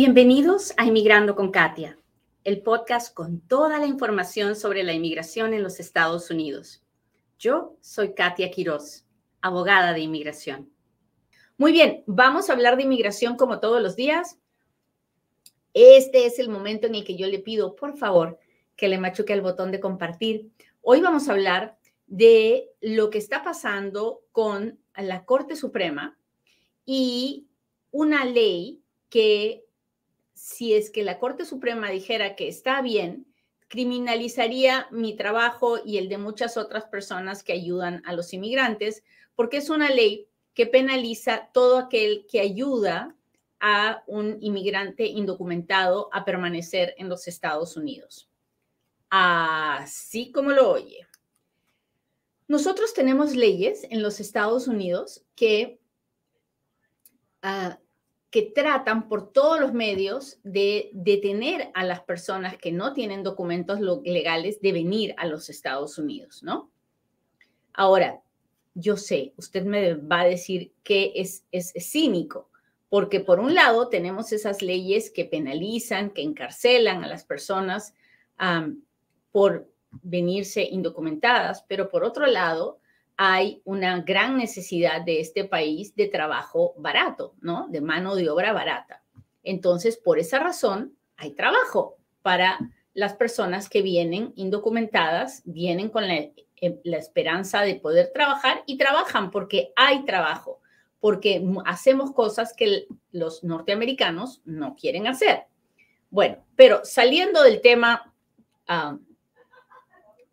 Bienvenidos a Inmigrando con Katia, el podcast con toda la información sobre la inmigración en los Estados Unidos. Yo soy Katia Quiroz, abogada de inmigración. Muy bien, vamos a hablar de inmigración como todos los días. Este es el momento en el que yo le pido, por favor, que le machuque el botón de compartir. Hoy vamos a hablar de lo que está pasando con la Corte Suprema y una ley que si es que la Corte Suprema dijera que está bien, criminalizaría mi trabajo y el de muchas otras personas que ayudan a los inmigrantes, porque es una ley que penaliza todo aquel que ayuda a un inmigrante indocumentado a permanecer en los Estados Unidos. Así como lo oye. Nosotros tenemos leyes en los Estados Unidos que uh, que tratan por todos los medios de detener a las personas que no tienen documentos legales de venir a los Estados Unidos, ¿no? Ahora, yo sé, usted me va a decir que es, es, cínico, porque por un lado tenemos esas leyes que penalizan, que encarcelan a las personas por venirse indocumentadas, pero por otro lado, hay una gran necesidad de este país de trabajo barato, ¿no? De mano de obra barata. Entonces, por esa razón, hay trabajo para las personas que vienen indocumentadas, vienen con la, eh, esperanza de poder trabajar y trabajan porque hay trabajo, porque hacemos cosas que los norteamericanos no quieren hacer. Bueno, pero saliendo del tema ah,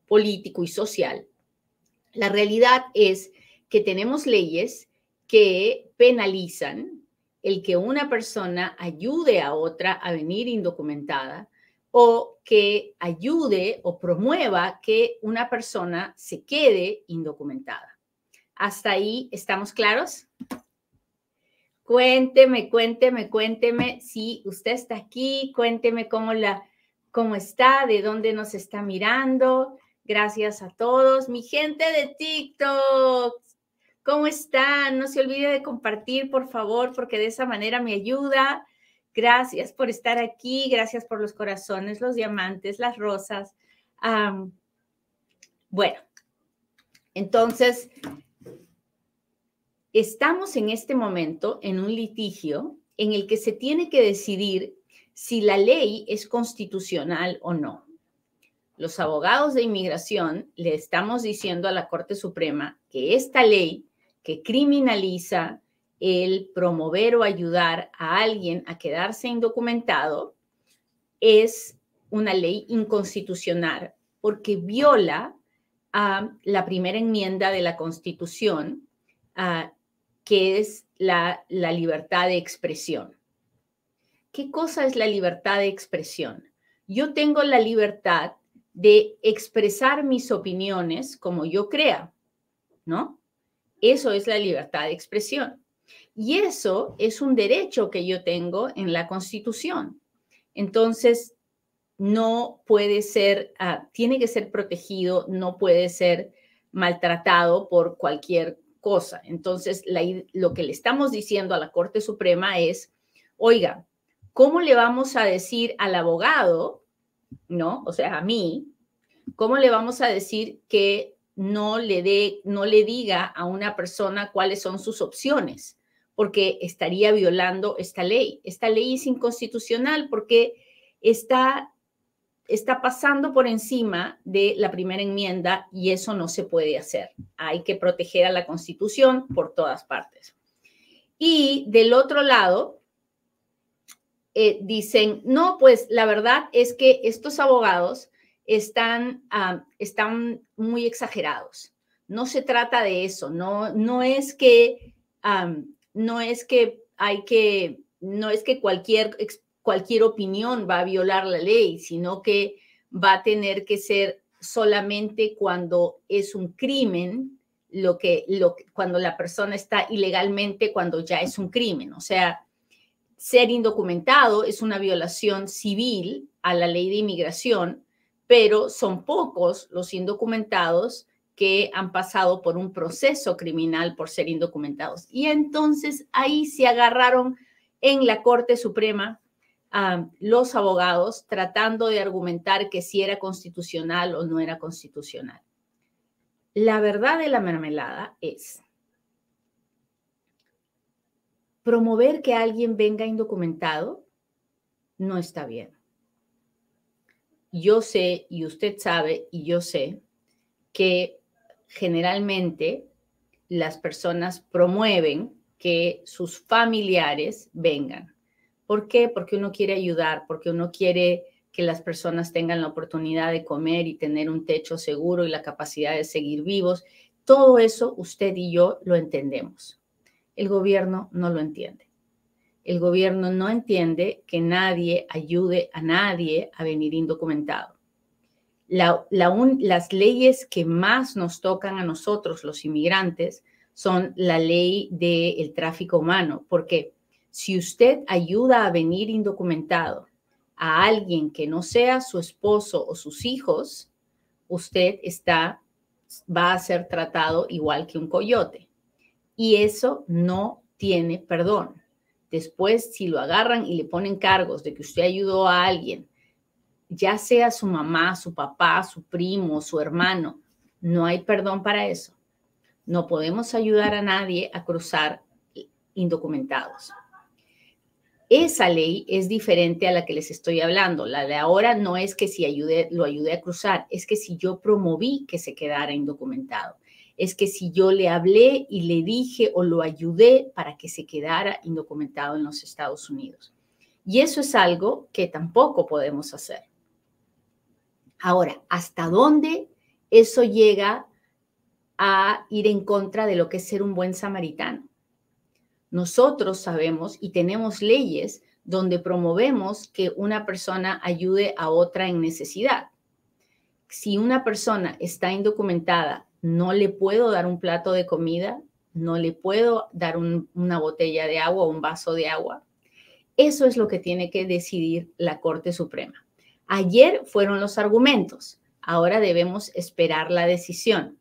político y social, la realidad es que tenemos leyes que penalizan el que una persona ayude a otra a venir indocumentada o que ayude o promueva que una persona se quede indocumentada. ¿Hasta ahí estamos claros? Cuénteme, cuénteme, cuénteme si usted está aquí, cuénteme cómo la cómo está, de dónde nos está mirando, Gracias a todos. Mi gente de TikTok, ¿cómo están? No se olvide de compartir, por favor, porque de esa manera me ayuda. Gracias por estar aquí, gracias por los corazones, los diamantes, las rosas. bueno, entonces, estamos en este momento en un litigio en el que se tiene que decidir si la ley es constitucional o no los abogados de inmigración le estamos diciendo a la Corte Suprema que esta ley que criminaliza el promover o ayudar a alguien a quedarse indocumentado es una ley inconstitucional porque viola a la primera enmienda de la Constitución, que es la, la libertad de expresión. ¿Qué cosa es la libertad de expresión? Yo tengo la libertad de expresar mis opiniones como yo crea, ¿no? Eso es la libertad de expresión. Y eso es un derecho que yo tengo en la Constitución. Entonces, no puede ser, ah, tiene que ser protegido, no puede ser maltratado por cualquier cosa. Entonces, lo que le estamos diciendo a la Corte Suprema es, oiga, ¿cómo le vamos a decir al abogado ¿no? O sea, a mí, ¿cómo le vamos a decir que no le dé, no le diga a una persona cuáles son sus opciones? Porque estaría violando esta ley. Esta ley es inconstitucional porque está, está pasando por encima de la primera enmienda y eso no se puede hacer. Hay que proteger a la Constitución por todas partes. Y del otro lado, eh, dicen, no, pues la verdad es que estos abogados están, están muy exagerados. No se trata de eso, no, no es que, no es que hay que, no es que cualquier, cualquier opinión va a violar la ley, sino que va a tener que ser solamente cuando es un crimen, lo que, lo, cuando la persona está ilegalmente, cuando ya es un crimen. O sea, ser indocumentado es una violación civil a la ley de inmigración, pero son pocos los indocumentados que han pasado por un proceso criminal por ser indocumentados. Y entonces ahí se agarraron en la Corte Suprema los abogados tratando de argumentar que si era constitucional o no era constitucional. La verdad de la mermelada es promover que alguien venga indocumentado no está bien. Yo sé y usted sabe y yo sé que generalmente las personas promueven que sus familiares vengan. ¿Por qué? Porque uno quiere ayudar, porque uno quiere que las personas tengan la oportunidad de comer y tener un techo seguro y la capacidad de seguir vivos. Todo eso usted y yo lo entendemos. El gobierno no lo entiende. El gobierno no entiende que nadie ayude a nadie a venir indocumentado. las leyes que más nos tocan a nosotros, los inmigrantes, son la ley del tráfico humano, porque si usted ayuda a venir indocumentado a alguien que no sea su esposo o sus hijos, usted está, va a ser tratado igual que un coyote. Y eso no tiene perdón. Después, si lo agarran y le ponen cargos de que usted ayudó a alguien, ya sea su mamá, su papá, su primo, su hermano, no hay perdón para eso. No podemos ayudar a nadie a cruzar indocumentados. Esa ley es diferente a la que les estoy hablando. La de ahora no es que si lo ayude a cruzar, es que si yo promoví que se quedara indocumentado, es que si yo le hablé y le dije o lo ayudé para que se quedara indocumentado en los Estados Unidos. Y eso es algo que tampoco podemos hacer. Ahora, ¿hasta dónde eso llega a ir en contra de lo que es ser un buen samaritano? Nosotros sabemos y tenemos leyes donde promovemos que una persona ayude a otra en necesidad. Si una persona está indocumentada, no le puedo dar un plato de comida, no le puedo dar una botella de agua o un vaso de agua. Eso es lo que tiene que decidir la Corte Suprema. Ayer fueron los argumentos, ahora debemos esperar la decisión.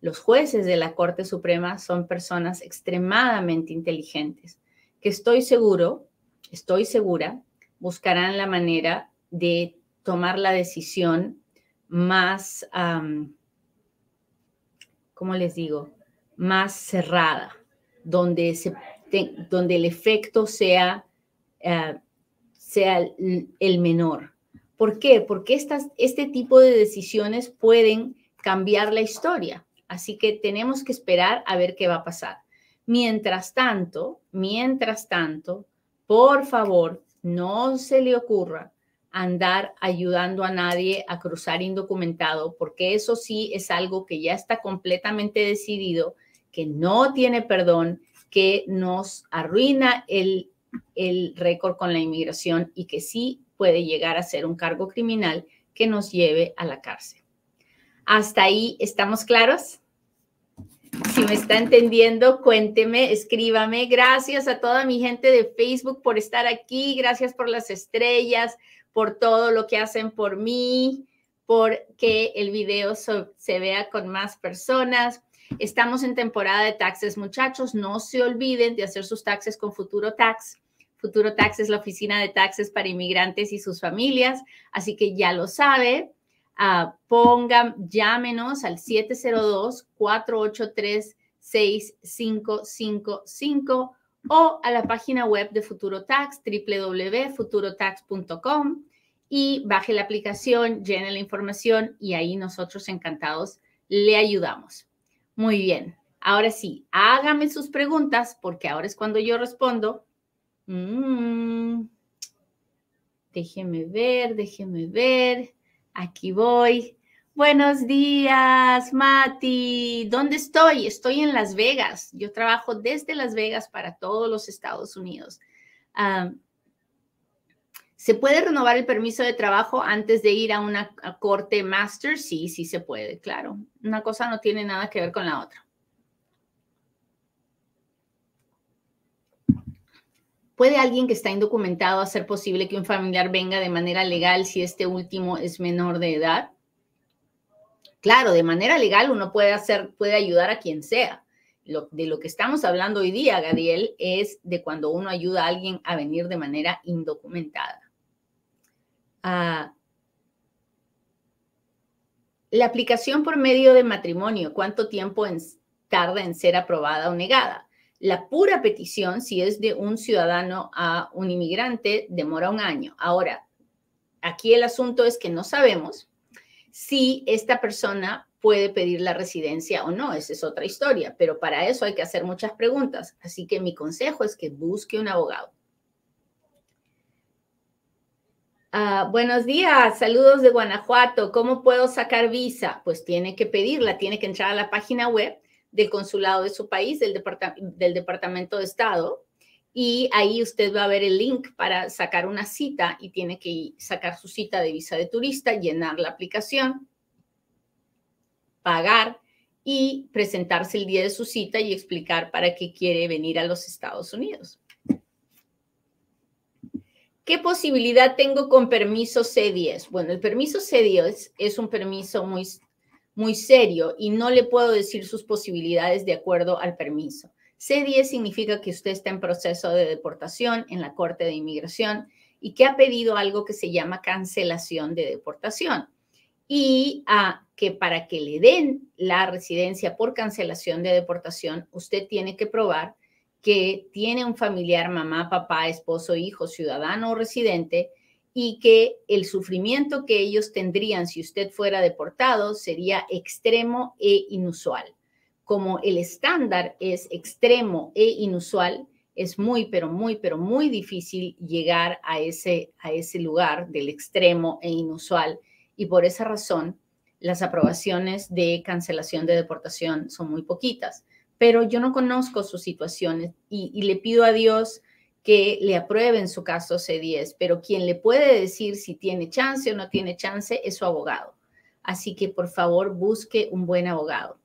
Los jueces de la Corte Suprema son personas extremadamente inteligentes que estoy seguro, estoy segura, buscarán la manera de tomar la decisión más, ¿cómo les digo? Más cerrada, donde, donde el efecto sea, eh, sea el menor. ¿Por qué? Porque estas, este tipo de decisiones pueden cambiar la historia. Así que tenemos que esperar a ver qué va a pasar. Mientras tanto, mientras tanto, por favor, no se le ocurra andar ayudando a nadie a cruzar indocumentado, porque eso sí es algo que ya está completamente decidido, que no tiene perdón, que nos arruina el, el récord con la inmigración y que sí puede llegar a ser un cargo criminal que nos lleve a la cárcel. ¿Hasta ahí estamos claros? Si me está entendiendo, cuénteme, escríbame. Gracias a toda mi gente de Facebook por estar aquí. Gracias por las estrellas, por todo lo que hacen por mí, por que el video se vea con más personas. Estamos en temporada de taxes, muchachos. No se olviden de hacer sus taxes con Futuro Tax. Futuro Tax es la oficina de taxes para inmigrantes y sus familias, así que ya lo sabe. Ah, pongan, llámenos al 702-483-6555 o a la página web de Futuro Tax, www.futurotax.com y baje la aplicación, llene la información y ahí nosotros encantados le ayudamos. Muy bien, ahora sí, hágame sus preguntas porque ahora es cuando yo respondo. Mm, déjeme ver, déjeme ver. Aquí voy. Buenos días, Mati. ¿Dónde estoy? Estoy en Las Vegas. Yo trabajo desde Las Vegas para todos los Estados Unidos. ¿Se puede renovar el permiso de trabajo antes de ir a una corte master? Sí, sí se puede, claro. Una cosa no tiene nada que ver con la otra. ¿Puede alguien que está indocumentado hacer posible que un familiar venga de manera legal si este último es menor de edad? Claro, de manera legal uno puede hacer, puede ayudar a quien sea. de lo que estamos hablando hoy día, Gadiel, es de cuando uno ayuda a alguien a venir de manera indocumentada. Ah, la aplicación por medio de matrimonio, ¿cuánto tiempo tarda en ser aprobada o negada? La pura petición, si es de un ciudadano a un inmigrante, demora un año. Ahora, aquí el asunto es que no sabemos si esta persona puede pedir la residencia o no. Esa es otra historia, pero para eso hay que hacer muchas preguntas. Así que mi consejo es que busque un abogado. Ah, buenos días, saludos de Guanajuato. ¿Cómo puedo sacar visa? Pues tiene que pedirla, tiene que entrar a la página web del consulado de su país, del, del Departamento de Estado, y ahí usted va a ver el link para sacar una cita y tiene que sacar su cita de visa de turista, llenar la aplicación, pagar y presentarse el día de su cita y explicar para qué quiere venir a los Estados Unidos. ¿Qué posibilidad tengo con permiso C10? Bueno, el permiso C10 es un permiso muy, muy serio y no le puedo decir sus posibilidades de acuerdo al permiso. C10 significa que usted está en proceso de deportación en la Corte de Inmigración y que ha pedido algo que se llama cancelación de deportación. Y a que para que le den la residencia por cancelación de deportación, usted tiene que probar que tiene un familiar, mamá, papá, esposo, hijo, ciudadano o residente, y que el sufrimiento que ellos tendrían si usted fuera deportado sería extremo e inusual. Como el estándar es extremo e inusual, es muy, pero muy, pero muy difícil llegar a ese, a ese lugar del extremo e inusual. Y por esa razón, las aprobaciones de cancelación de deportación son muy poquitas pero yo no conozco sus situaciones y, le pido a Dios que le apruebe en su caso C10, pero quien le puede decir si tiene chance o no tiene chance es su abogado. Así que por favor busque un buen abogado.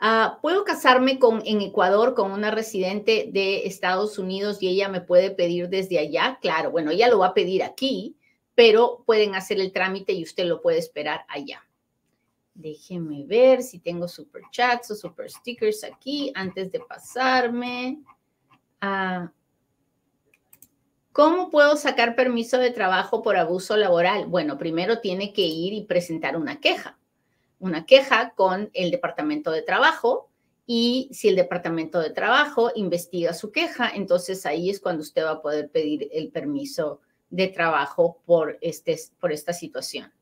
Ah, ¿Puedo casarme con, en Ecuador con una residente de Estados Unidos y ella me puede pedir desde allá? Claro, bueno, ella lo va a pedir aquí, pero pueden hacer el trámite y usted lo puede esperar allá. Déjenme ver si tengo super chats o super stickers aquí antes de pasarme. a ¿Cómo puedo sacar permiso de trabajo por abuso laboral? Bueno, primero tiene que ir y presentar una queja, una queja con el Departamento de Trabajo y si el Departamento de Trabajo investiga su queja, entonces ahí es cuando usted va a poder pedir el permiso de trabajo por, este, por esta situación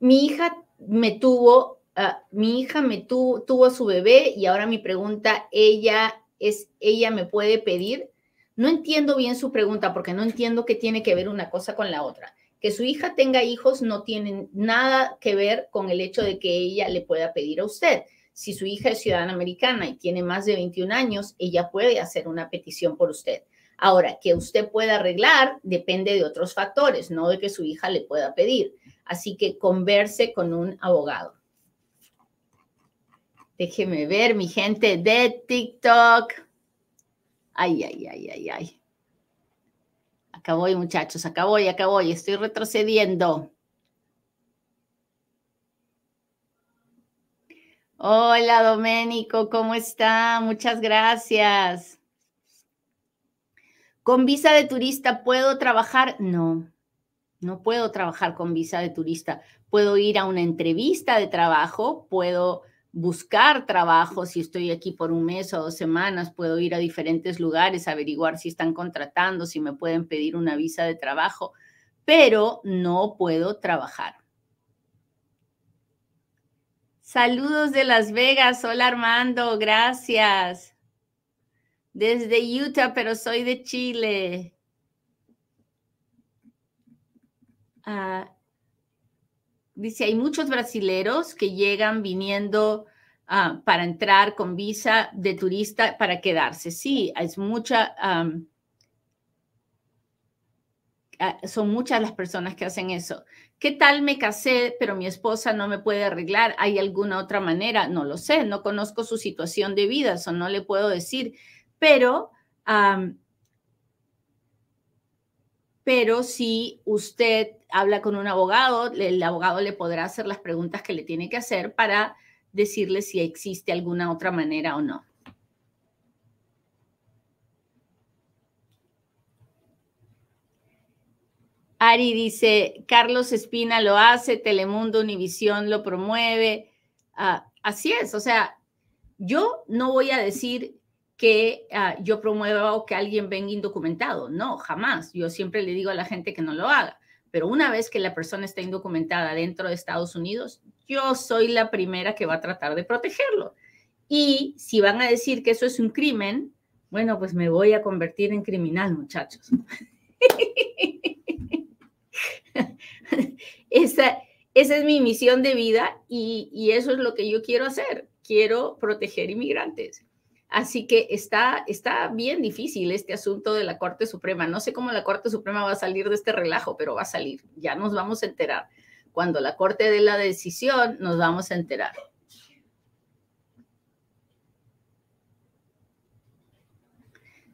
mi hija me tuvo, ah, mi hija me tuvo, a su bebé y ahora mi pregunta, ella es, ella me puede pedir. No entiendo bien su pregunta porque no entiendo qué tiene que ver una cosa con la otra. Que su hija tenga hijos no tiene nada que ver con el hecho de que ella le pueda pedir a usted. Si su hija es ciudadana americana y tiene más de 21 años, ella puede hacer una petición por usted. Ahora, que usted pueda arreglar depende de otros factores, no de que su hija le pueda pedir. Así que converse con un abogado. Déjeme ver, mi gente de TikTok. Ay, ay, ay, ay, ay. Acá voy, muchachos, acá voy, acá voy. Estoy retrocediendo. Hola, Doménico, ¿cómo está? Muchas gracias. ¿Con visa de turista puedo trabajar? No. No puedo trabajar con visa de turista. Puedo ir a una entrevista de trabajo, puedo buscar trabajo si estoy aquí por un mes o dos semanas, puedo ir a diferentes lugares, averiguar si están contratando, si me pueden pedir una visa de trabajo, pero no puedo trabajar. Saludos de Las Vegas. Hola Armando, gracias. Desde Utah, pero soy de Chile. Ah, dice, hay muchos brasileros que llegan viniendo ah, para entrar con visa de turista para quedarse. Sí, es mucha, ah, son muchas las personas que hacen eso. ¿Qué tal me casé, pero mi esposa no me puede arreglar? ¿Hay alguna otra manera? No lo sé, no conozco su situación de vida, eso no le puedo decir, pero pero si usted habla con un abogado, el abogado le podrá hacer las preguntas que le tiene que hacer para decirle si existe alguna otra manera o no. Ari dice, Carlos Espina lo hace, Telemundo, Univisión lo promueve. Ah, así es, o sea, yo no voy a decir que ah, yo promueva o que alguien venga indocumentado, no, jamás. Yo siempre le digo a la gente que no lo haga, pero una vez que la persona está indocumentada dentro de Estados Unidos, yo soy la primera que va a tratar de protegerlo. Y si van a decir que eso es un crimen, bueno, pues me voy a convertir en criminal, muchachos. esa, esa es mi misión de vida y, eso es lo que yo quiero hacer. Quiero proteger inmigrantes. Así que está, está bien difícil este asunto de la Corte Suprema. No sé cómo la Corte Suprema va a salir de este relajo, pero va a salir. Ya nos vamos a enterar. Cuando la Corte dé la decisión, nos vamos a enterar.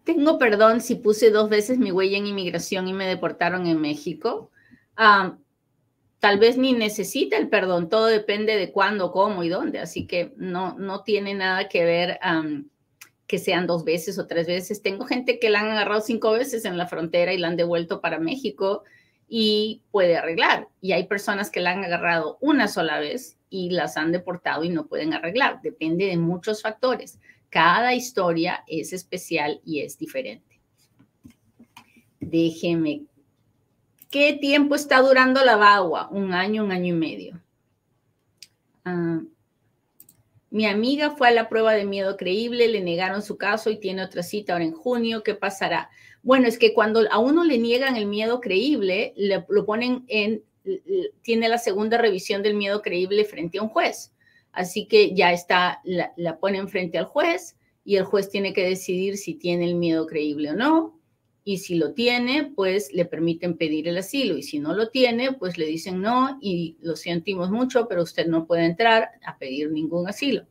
Tengo perdón si puse dos veces mi huella en inmigración y me deportaron en México tal vez ni necesita el perdón, todo depende de cuándo, cómo y dónde, así que no, no tiene nada que ver que sean dos veces o tres veces. Tengo gente que la han agarrado cinco veces en la frontera y la han devuelto para México y puede arreglar. Y hay personas que la han agarrado una sola vez y las han deportado y no pueden arreglar. Depende de muchos factores. Cada historia es especial y es diferente. Déjeme ¿Qué tiempo está durando la vagua? Un año, un año y medio. Ah, mi amiga fue a la prueba de miedo creíble, le negaron su caso y tiene otra cita ahora en junio. ¿Qué pasará? Bueno, es que cuando a uno le niegan el miedo creíble, lo ponen en, tiene la segunda revisión del miedo creíble frente a un juez. Así que ya está, la, la ponen frente al juez y el juez tiene que decidir si tiene el miedo creíble o no y si lo tiene, pues le permiten pedir el asilo y si no lo tiene, pues le dicen no y lo sentimos mucho, pero usted no puede entrar a pedir ningún asilo.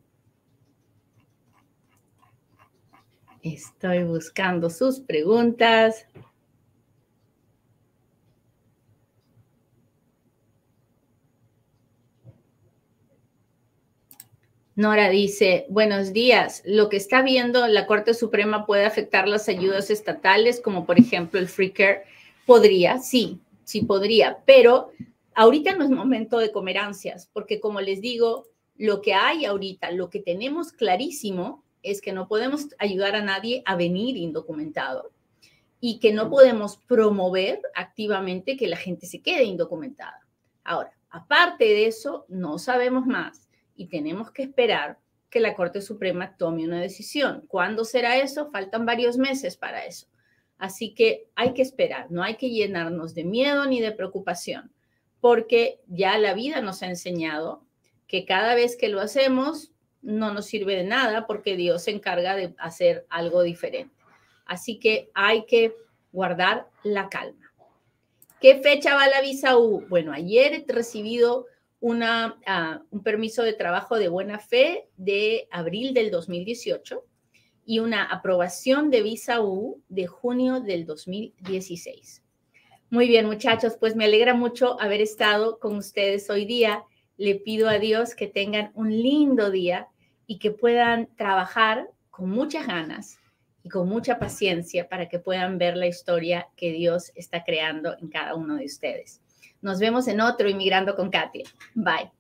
Estoy buscando sus preguntas. Nora dice, buenos días. Lo que está viendo la Corte Suprema puede afectar las ayudas estatales, como por ejemplo el Free Care. Podría, sí, sí podría, pero ahorita no es momento de comer ansias, porque como les digo, lo que hay ahorita, lo que tenemos clarísimo es que no podemos ayudar a nadie a venir indocumentado y que no podemos promover activamente que la gente se quede indocumentada. Ahora, aparte de eso, no sabemos más y tenemos que esperar que la Corte Suprema tome una decisión. ¿Cuándo será eso? Faltan varios meses para eso. Así que hay que esperar, no hay que llenarnos de miedo ni de preocupación, porque ya la vida nos ha enseñado que cada vez que lo hacemos no nos sirve de nada porque Dios se encarga de hacer algo diferente. Así que hay que guardar la calma. ¿Qué fecha va la visa U? Bueno, ayer he recibido una, ah, un permiso de trabajo de buena fe de abril del 2018 y una aprobación de visa U de junio del 2016. Muy bien, muchachos, pues me alegra mucho haber estado con ustedes hoy día. Le pido a Dios que tengan un lindo día y que puedan trabajar con muchas ganas y con mucha paciencia para que puedan ver la historia que Dios está creando en cada uno de ustedes. Nos vemos en otro Inmigrando con Katia. Bye.